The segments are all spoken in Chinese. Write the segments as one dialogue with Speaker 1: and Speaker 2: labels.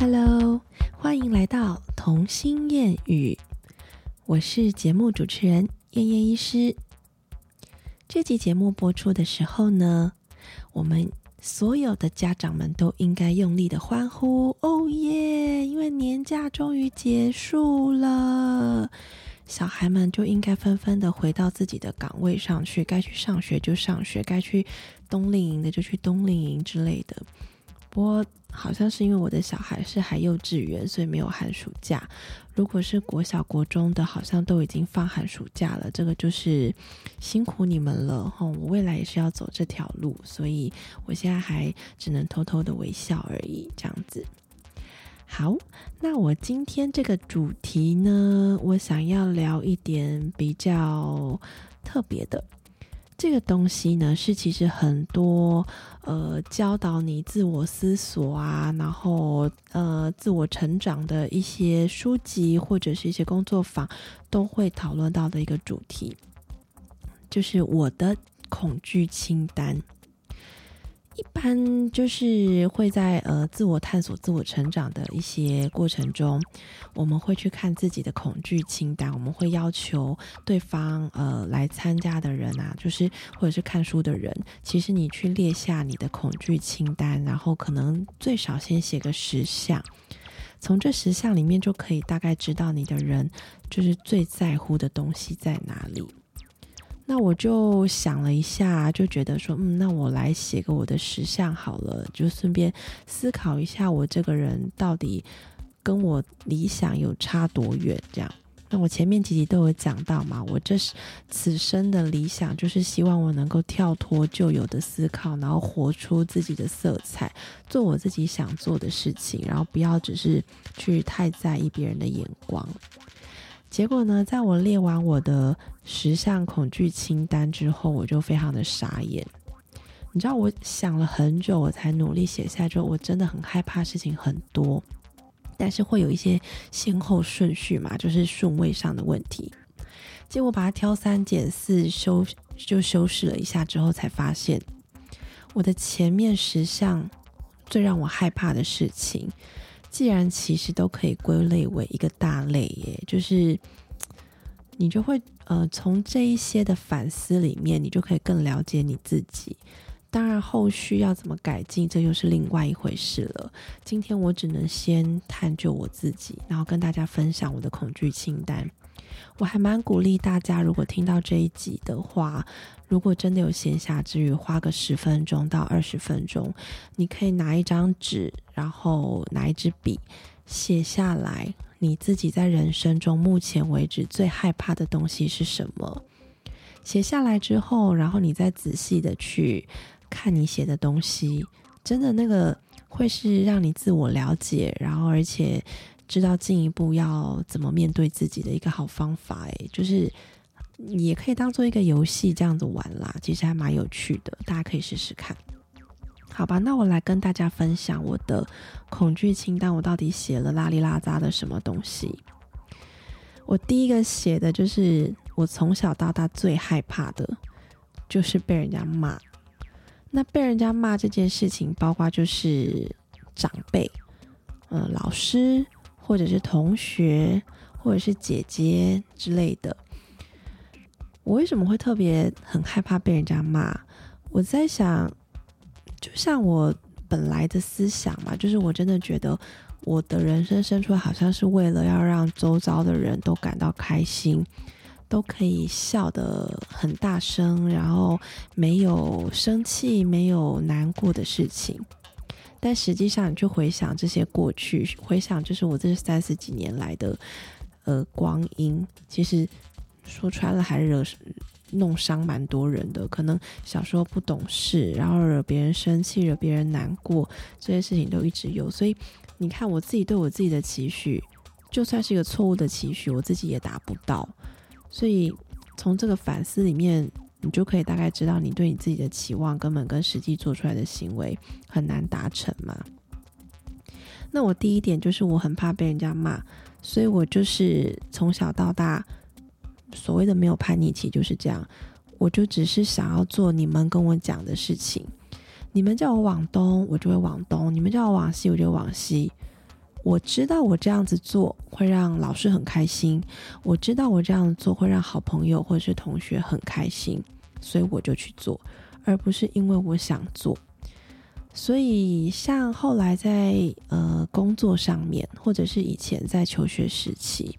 Speaker 1: Hello，欢迎来到童心谚语，我是节目主持人燕燕医师。这集节目播出的时候呢，我们所有的家长们都应该用力的欢呼，哦耶！因为年假终于结束了，小孩们就应该纷纷的回到自己的岗位上去，该去上学就上学，该去冬令营的就去冬令营之类的。不过，好像是因为我的小孩是还幼稚园，所以没有寒暑假。如果是国小、国中的，好像都已经放寒暑假了。这个就是辛苦你们了哈！我未来也是要走这条路，所以我现在还只能偷偷的微笑而已，这样子。好，那我今天这个主题呢，我想要聊一点比较特别的。这个东西呢，是其实很多呃教导你自我思索啊，然后呃自我成长的一些书籍或者是一些工作坊都会讨论到的一个主题，就是我的恐惧清单。一般就是会在呃自我探索、自我成长的一些过程中，我们会去看自己的恐惧清单。我们会要求对方呃来参加的人啊，就是或者是看书的人，其实你去列下你的恐惧清单，然后可能最少先写个十项，从这十项里面就可以大概知道你的人就是最在乎的东西在哪里。那我就想了一下，就觉得说，嗯，那我来写个我的十项好了，就顺便思考一下，我这个人到底跟我理想有差多远？这样，那我前面几集都有讲到嘛，我这是此生的理想，就是希望我能够跳脱旧有的思考，然后活出自己的色彩，做我自己想做的事情，然后不要只是去太在意别人的眼光。结果呢，在我列完我的十项恐惧清单之后，我就非常的傻眼。你知道，我想了很久，我才努力写下。就我真的很害怕事情很多，但是会有一些先后顺序嘛，就是顺位上的问题。结果把它挑三拣四修，就修饰了一下之后，才发现我的前面十项最让我害怕的事情。既然其实都可以归类为一个大类耶，就是你就会呃从这一些的反思里面，你就可以更了解你自己。当然后续要怎么改进，这又是另外一回事了。今天我只能先探究我自己，然后跟大家分享我的恐惧清单。我还蛮鼓励大家，如果听到这一集的话，如果真的有闲暇之余，花个十分钟到二十分钟，你可以拿一张纸，然后拿一支笔，写下来你自己在人生中目前为止最害怕的东西是什么。写下来之后，然后你再仔细的去看你写的东西，真的那个会是让你自我了解，然后而且。知道进一步要怎么面对自己的一个好方法，诶，就是也可以当做一个游戏这样子玩啦，其实还蛮有趣的，大家可以试试看。好吧，那我来跟大家分享我的恐惧清单，我到底写了拉里拉扎的什么东西？我第一个写的就是我从小到大最害怕的，就是被人家骂。那被人家骂这件事情，包括就是长辈，嗯，老师。或者是同学，或者是姐姐之类的，我为什么会特别很害怕被人家骂？我在想，就像我本来的思想嘛，就是我真的觉得我的人生生出来，好像是为了要让周遭的人都感到开心，都可以笑得很大声，然后没有生气、没有难过的事情。但实际上，你去回想这些过去，回想就是我这三十几年来的呃光阴，其实说穿了还惹弄伤蛮多人的。可能小时候不懂事，然后惹别人生气，惹别人难过，这些事情都一直有。所以你看，我自己对我自己的期许，就算是一个错误的期许，我自己也达不到。所以从这个反思里面。你就可以大概知道，你对你自己的期望根本跟实际做出来的行为很难达成嘛。那我第一点就是我很怕被人家骂，所以我就是从小到大所谓的没有叛逆期就是这样，我就只是想要做你们跟我讲的事情，你们叫我往东，我就会往东；你们叫我往西，我就往西。我知道我这样子做会让老师很开心，我知道我这样做会让好朋友或者是同学很开心，所以我就去做，而不是因为我想做。所以，像后来在呃工作上面，或者是以前在求学时期，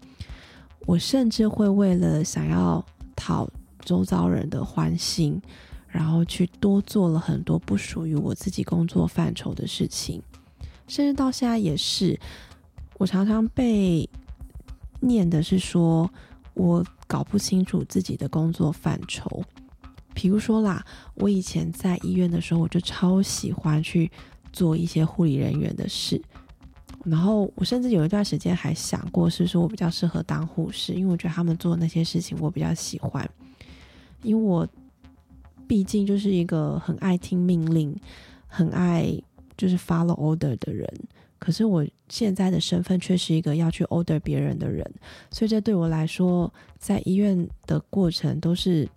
Speaker 1: 我甚至会为了想要讨周遭人的欢心，然后去多做了很多不属于我自己工作范畴的事情。甚至到现在也是，我常常被念的是说，我搞不清楚自己的工作范畴。比如说啦，我以前在医院的时候，我就超喜欢去做一些护理人员的事。然后我甚至有一段时间还想过，是说我比较适合当护士，因为我觉得他们做那些事情我比较喜欢。因为我毕竟就是一个很爱听命令、很爱。就是 follow order 的人，可是我现在的身份却是一个要去 order 别人的人，所以这对我来说，在医院的过程都是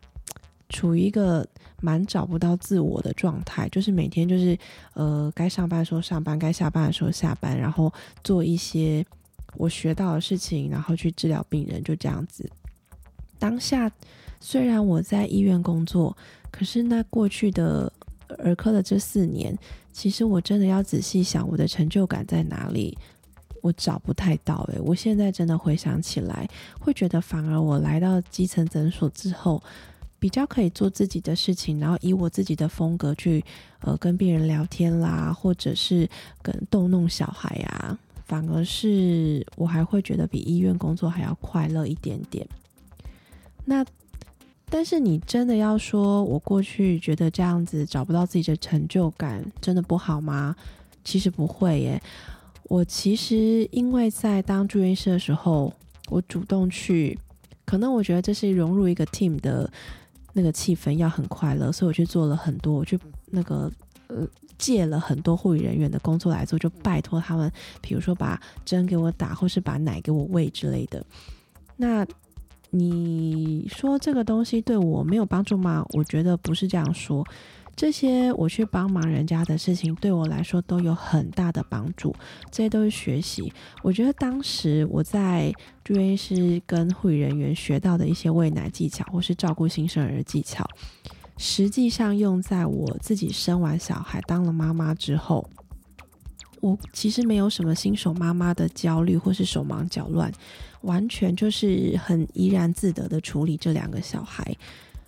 Speaker 1: 处于一个蛮找不到自我的状态，就是每天就是呃该上班的时候上班，该下班的时候下班，然后做一些我学到的事情，然后去治疗病人，就这样子。当下虽然我在医院工作，可是那过去的儿科的这四年。其实我真的要仔细想，我的成就感在哪里？我找不太到诶，我现在真的回想起来，会觉得反而我来到基层诊所之后，比较可以做自己的事情，然后以我自己的风格去呃跟病人聊天啦，或者是跟逗弄小孩呀，反而是我还会觉得比医院工作还要快乐一点点。那。但是你真的要说，我过去觉得这样子找不到自己的成就感，真的不好吗？其实不会耶。我其实因为在当住院医师的时候，我主动去，可能我觉得这是融入一个 team 的那个气氛要很快乐，所以我去做了很多，我去那个呃借了很多护理人员的工作来做，就拜托他们，比如说把针给我打，或是把奶给我喂之类的。那你说这个东西对我没有帮助吗？我觉得不是这样说。这些我去帮忙人家的事情，对我来说都有很大的帮助。这些都是学习。我觉得当时我在住院医师跟护理人员学到的一些喂奶技巧，或是照顾新生儿的技巧，实际上用在我自己生完小孩、当了妈妈之后。我其实没有什么新手妈妈的焦虑或是手忙脚乱，完全就是很怡然自得的处理这两个小孩，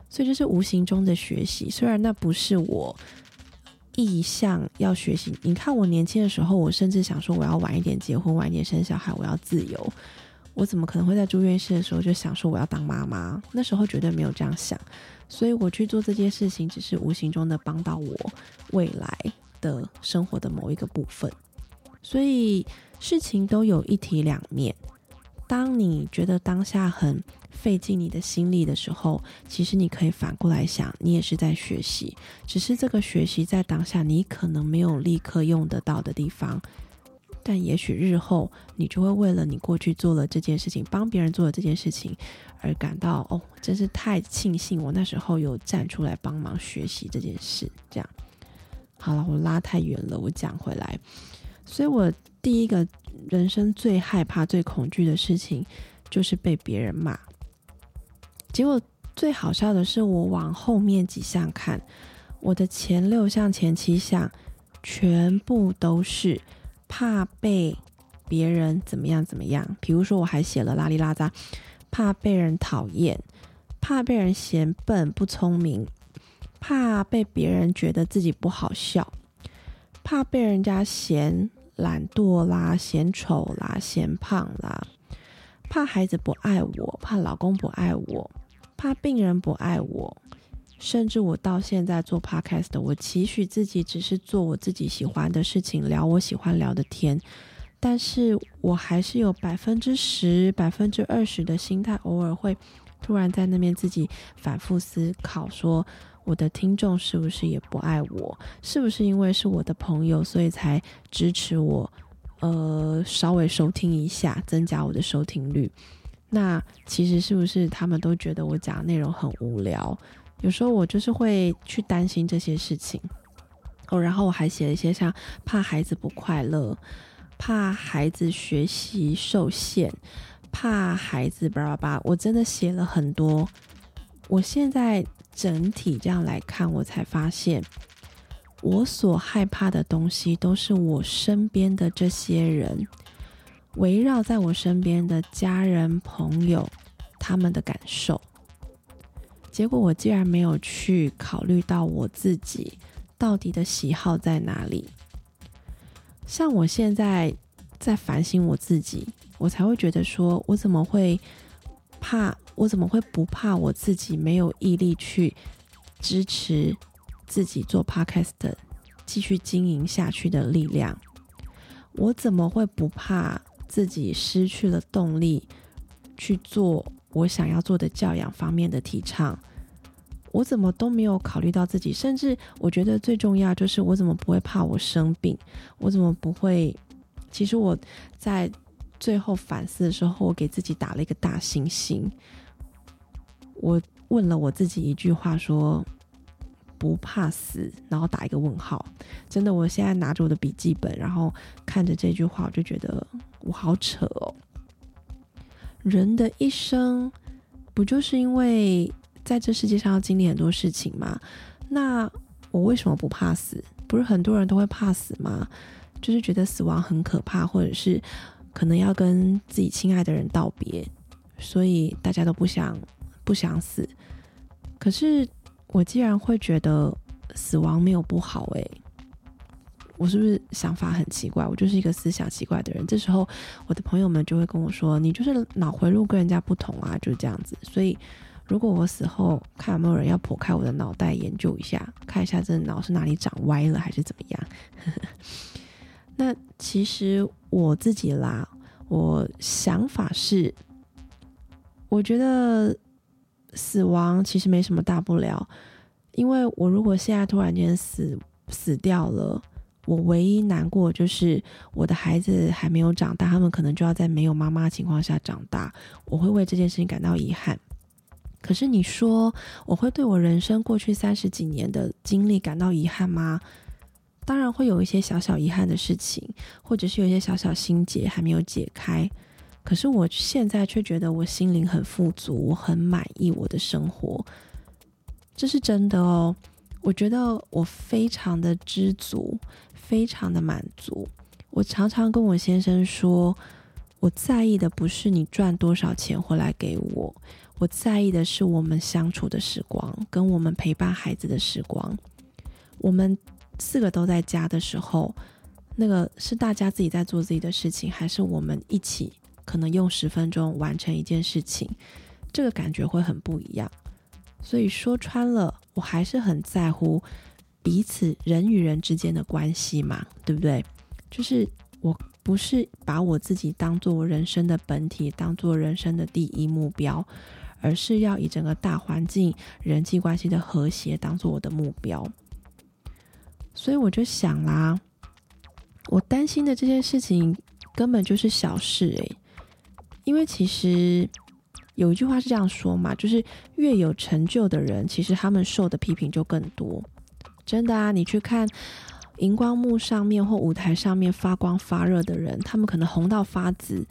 Speaker 1: 所以这是无形中的学习。虽然那不是我意向要学习。你看我年轻的时候，我甚至想说我要晚一点结婚，晚一点生小孩，我要自由。我怎么可能会在住院室的时候就想说我要当妈妈？那时候绝对没有这样想。所以我去做这件事情，只是无形中的帮到我未来的生活的某一个部分。所以事情都有一体两面。当你觉得当下很费尽你的心力的时候，其实你可以反过来想，你也是在学习。只是这个学习在当下你可能没有立刻用得到的地方，但也许日后你就会为了你过去做了这件事情，帮别人做了这件事情而感到哦，真是太庆幸我那时候有站出来帮忙学习这件事。这样好了，我拉太远了，我讲回来。所以，我第一个人生最害怕、最恐惧的事情，就是被别人骂。结果最好笑的是，我往后面几项看，我的前六项、前七项，全部都是怕被别人怎么样怎么样。比如说，我还写了拉里拉扎，怕被人讨厌，怕被人嫌笨不聪明，怕被别人觉得自己不好笑，怕被人家嫌。懒惰啦，嫌丑啦，嫌胖啦，怕孩子不爱我，怕老公不爱我，怕病人不爱我，甚至我到现在做 podcast，我期许自己只是做我自己喜欢的事情，聊我喜欢聊的天，但是我还是有百分之十、百分之二十的心态，偶尔会突然在那边自己反复思考说。我的听众是不是也不爱我？是不是因为是我的朋友，所以才支持我？呃，稍微收听一下，增加我的收听率。那其实是不是他们都觉得我讲的内容很无聊？有时候我就是会去担心这些事情。哦，然后我还写了一些像怕孩子不快乐，怕孩子学习受限，怕孩子叭叭叭，我真的写了很多。我现在整体这样来看，我才发现，我所害怕的东西，都是我身边的这些人，围绕在我身边的家人朋友他们的感受。结果我竟然没有去考虑到我自己到底的喜好在哪里。像我现在在反省我自己，我才会觉得说，我怎么会怕？我怎么会不怕我自己没有毅力去支持自己做 podcast 继续经营下去的力量？我怎么会不怕自己失去了动力去做我想要做的教养方面的提倡？我怎么都没有考虑到自己，甚至我觉得最重要就是我怎么不会怕我生病？我怎么不会？其实我在最后反思的时候，我给自己打了一个大星星。我问了我自己一句话，说不怕死，然后打一个问号。真的，我现在拿着我的笔记本，然后看着这句话，我就觉得我好扯哦。人的一生不就是因为在这世界上要经历很多事情吗？那我为什么不怕死？不是很多人都会怕死吗？就是觉得死亡很可怕，或者是可能要跟自己亲爱的人道别，所以大家都不想。不想死，可是我既然会觉得死亡没有不好，诶，我是不是想法很奇怪？我就是一个思想奇怪的人。这时候，我的朋友们就会跟我说：“你就是脑回路跟人家不同啊，就是这样子。”所以，如果我死后，看有没有人要剖开我的脑袋研究一下，看一下这脑是哪里长歪了，还是怎么样？那其实我自己啦，我想法是，我觉得。死亡其实没什么大不了，因为我如果现在突然间死死掉了，我唯一难过就是我的孩子还没有长大，他们可能就要在没有妈妈情况下长大，我会为这件事情感到遗憾。可是你说我会对我人生过去三十几年的经历感到遗憾吗？当然会有一些小小遗憾的事情，或者是有一些小小心结还没有解开。可是我现在却觉得我心灵很富足，我很满意我的生活，这是真的哦。我觉得我非常的知足，非常的满足。我常常跟我先生说，我在意的不是你赚多少钱回来给我，我在意的是我们相处的时光，跟我们陪伴孩子的时光。我们四个都在家的时候，那个是大家自己在做自己的事情，还是我们一起？可能用十分钟完成一件事情，这个感觉会很不一样。所以说穿了，我还是很在乎彼此人与人之间的关系嘛，对不对？就是我不是把我自己当做我人生的本体，当做人生的第一目标，而是要以整个大环境人际关系的和谐当做我的目标。所以我就想啦，我担心的这件事情根本就是小事诶。因为其实有一句话是这样说嘛，就是越有成就的人，其实他们受的批评就更多。真的啊，你去看荧光幕上面或舞台上面发光发热的人，他们可能红到发紫，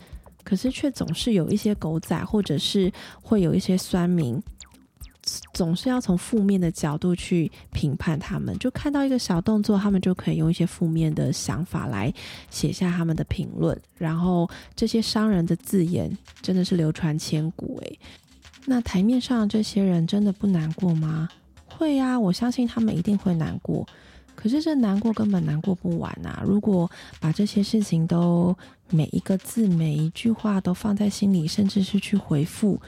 Speaker 1: 可是却总是有一些狗仔，或者是会有一些酸民。总是要从负面的角度去评判他们，就看到一个小动作，他们就可以用一些负面的想法来写下他们的评论，然后这些伤人的字眼真的是流传千古诶。那台面上这些人真的不难过吗？会呀，我相信他们一定会难过。可是这难过根本难过不完呐！如果把这些事情都每一个字每一句话都放在心里，甚至是去回复，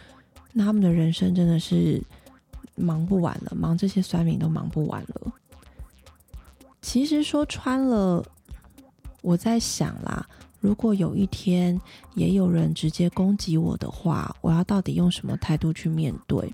Speaker 1: 那他们的人生真的是。忙不完了，忙这些酸民都忙不完了。其实说穿了，我在想啦，如果有一天也有人直接攻击我的话，我要到底用什么态度去面对？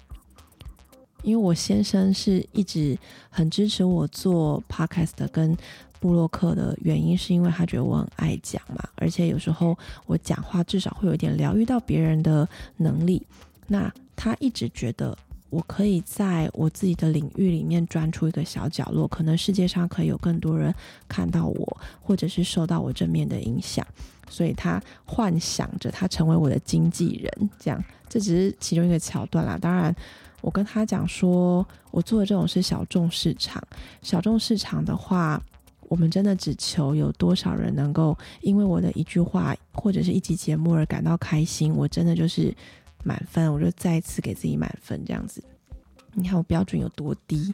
Speaker 1: 因为我先生是一直很支持我做 podcast 跟布洛克的原因，是因为他觉得我很爱讲嘛，而且有时候我讲话至少会有点疗愈到别人的能力。那他一直觉得。我可以在我自己的领域里面钻出一个小角落，可能世界上可以有更多人看到我，或者是受到我正面的影响。所以他幻想着他成为我的经纪人，这样这只是其中一个桥段啦。当然，我跟他讲说，我做的这种是小众市场，小众市场的话，我们真的只求有多少人能够因为我的一句话或者是一集节目而感到开心，我真的就是满分，我就再一次给自己满分这样子。你看我标准有多低。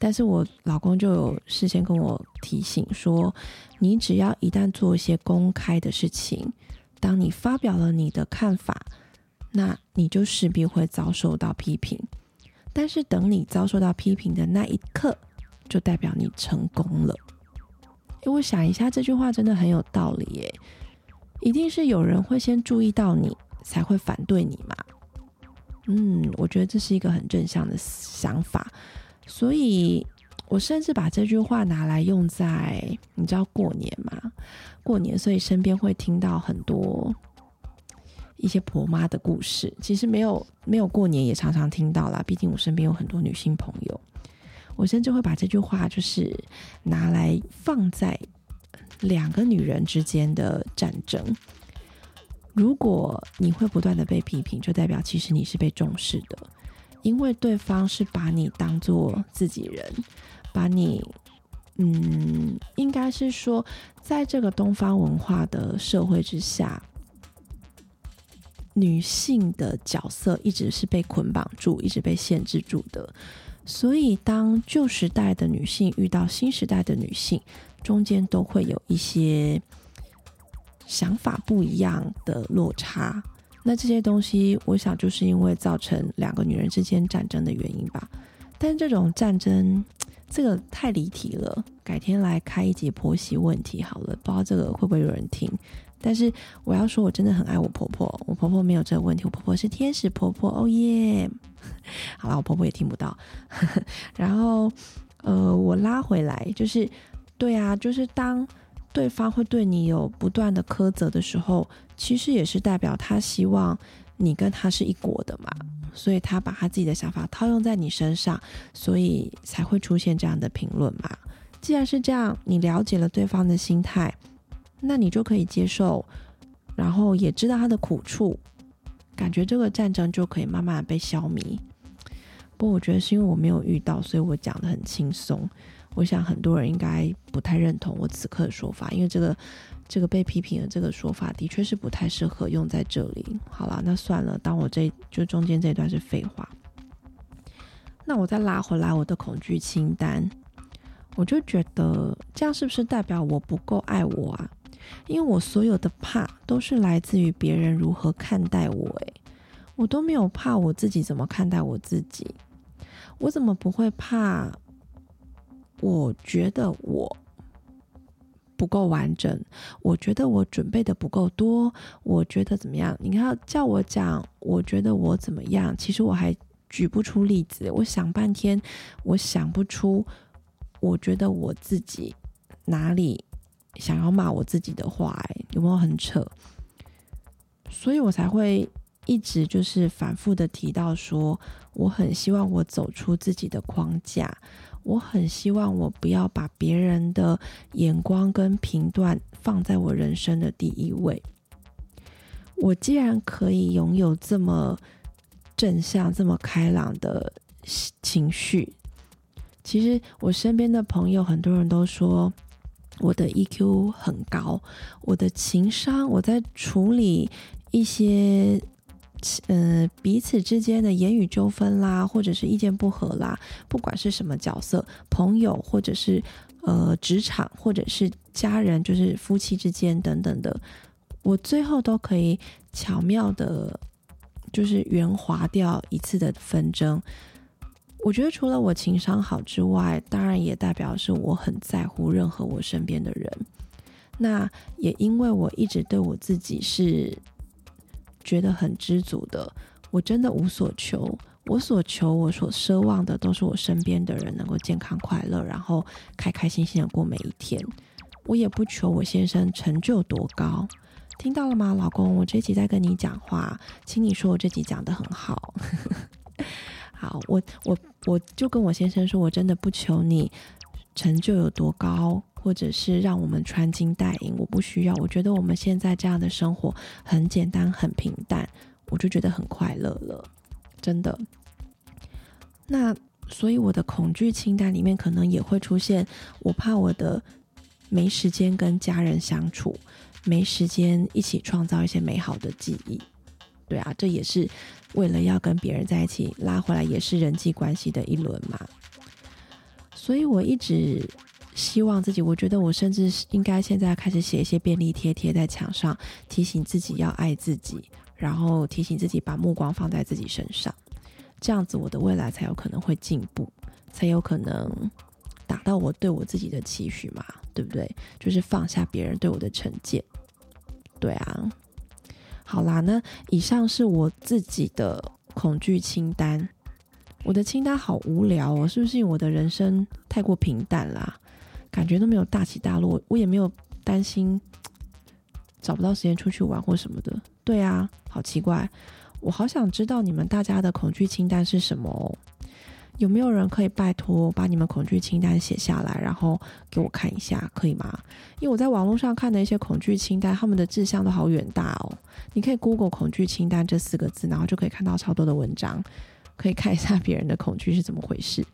Speaker 1: 但是我老公就有事先跟我提醒说，你只要一旦做一些公开的事情，当你发表了你的看法，那你就势必会遭受到批评。但是等你遭受到批评的那一刻，就代表你成功了。因为我想一下，这句话真的很有道理耶，一定是有人会先注意到你，才会反对你嘛。嗯，我觉得这是一个很正向的想法。所以，我甚至把这句话拿来用在你知道过年嘛？过年，所以身边会听到很多一些婆妈的故事。其实没有没有过年也常常听到啦，毕竟我身边有很多女性朋友。我甚至会把这句话就是拿来放在两个女人之间的战争。如果你会不断的被批评，就代表其实你是被重视的。因为对方是把你当做自己人，把你，嗯，应该是说，在这个东方文化的社会之下，女性的角色一直是被捆绑住，一直被限制住的。所以，当旧时代的女性遇到新时代的女性，中间都会有一些想法不一样的落差。那这些东西，我想就是因为造成两个女人之间战争的原因吧。但这种战争，这个太离题了，改天来开一节婆媳问题好了。不知道这个会不会有人听？但是我要说，我真的很爱我婆婆，我婆婆没有这个问题，我婆婆是天使婆婆，哦耶！好了，我婆婆也听不到。然后，呃，我拉回来，就是对啊，就是当。对方会对你有不断的苛责的时候，其实也是代表他希望你跟他是一国的嘛，所以他把他自己的想法套用在你身上，所以才会出现这样的评论嘛。既然是这样，你了解了对方的心态，那你就可以接受，然后也知道他的苦处，感觉这个战争就可以慢慢被消弭。不过我觉得是因为我没有遇到，所以我讲的很轻松。我想很多人应该不太认同我此刻的说法，因为这个这个被批评的这个说法的确是不太适合用在这里。好了，那算了，当我这就中间这段是废话。那我再拉回来我的恐惧清单，我就觉得这样是不是代表我不够爱我啊？因为我所有的怕都是来自于别人如何看待我，诶，我都没有怕我自己怎么看待我自己，我怎么不会怕？我觉得我不够完整，我觉得我准备的不够多，我觉得怎么样？你看，叫我讲，我觉得我怎么样？其实我还举不出例子，我想半天，我想不出，我觉得我自己哪里想要骂我自己的话，哎，有没有很扯？所以我才会一直就是反复的提到说，我很希望我走出自己的框架。我很希望我不要把别人的眼光跟评断放在我人生的第一位。我既然可以拥有这么正向、这么开朗的情绪，其实我身边的朋友很多人都说我的 EQ 很高，我的情商，我在处理一些。呃，彼此之间的言语纠纷啦，或者是意见不合啦，不管是什么角色，朋友或者是呃职场，或者是家人，就是夫妻之间等等的，我最后都可以巧妙的，就是圆滑掉一次的纷争。我觉得除了我情商好之外，当然也代表是我很在乎任何我身边的人。那也因为我一直对我自己是。觉得很知足的，我真的无所求。我所求，我所奢望的，都是我身边的人能够健康快乐，然后开开心心的过每一天。我也不求我先生成就多高，听到了吗，老公？我这集在跟你讲话，请你说我这集讲的很好。好，我我我就跟我先生说，我真的不求你成就有多高，或者是让我们穿金戴银，我不需要。我觉得我们现在这样的生活很简单，很平淡，我就觉得很快乐了，真的。那所以我的恐惧清单里面可能也会出现，我怕我的没时间跟家人相处，没时间一起创造一些美好的记忆。对啊，这也是为了要跟别人在一起拉回来，也是人际关系的一轮嘛。所以我一直希望自己，我觉得我甚至应该现在开始写一些便利贴贴在墙上，提醒自己要爱自己，然后提醒自己把目光放在自己身上，这样子我的未来才有可能会进步，才有可能达到我对我自己的期许嘛，对不对？就是放下别人对我的成见，对啊。好啦，那以上是我自己的恐惧清单。我的清单好无聊哦，是不是我的人生太过平淡啦？感觉都没有大起大落，我也没有担心找不到时间出去玩或什么的。对啊，好奇怪，我好想知道你们大家的恐惧清单是什么哦。有没有人可以拜托把你们恐惧清单写下来，然后给我看一下，可以吗？因为我在网络上看的一些恐惧清单，他们的志向都好远大哦。你可以 Google 恐惧清单这四个字，然后就可以看到超多的文章，可以看一下别人的恐惧是怎么回事。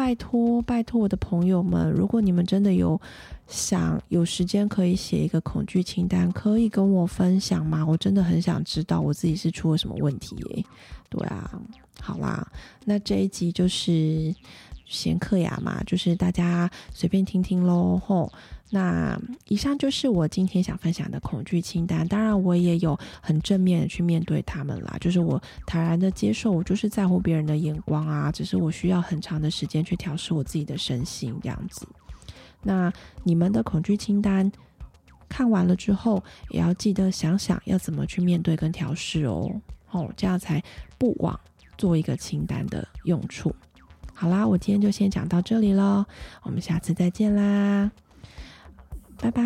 Speaker 1: 拜托，拜托我的朋友们，如果你们真的有想有时间可以写一个恐惧清单，可以跟我分享吗？我真的很想知道我自己是出了什么问题耶。对啊。好啦，那这一集就是闲客雅嘛，就是大家随便听听喽吼。那以上就是我今天想分享的恐惧清单，当然我也有很正面的去面对他们啦，就是我坦然的接受，我就是在乎别人的眼光啊，只是我需要很长的时间去调试我自己的身心这样子。那你们的恐惧清单看完了之后，也要记得想想要怎么去面对跟调试哦，哦，这样才不枉。做一个清单的用处。好啦，我今天就先讲到这里喽，我们下次再见啦，拜拜。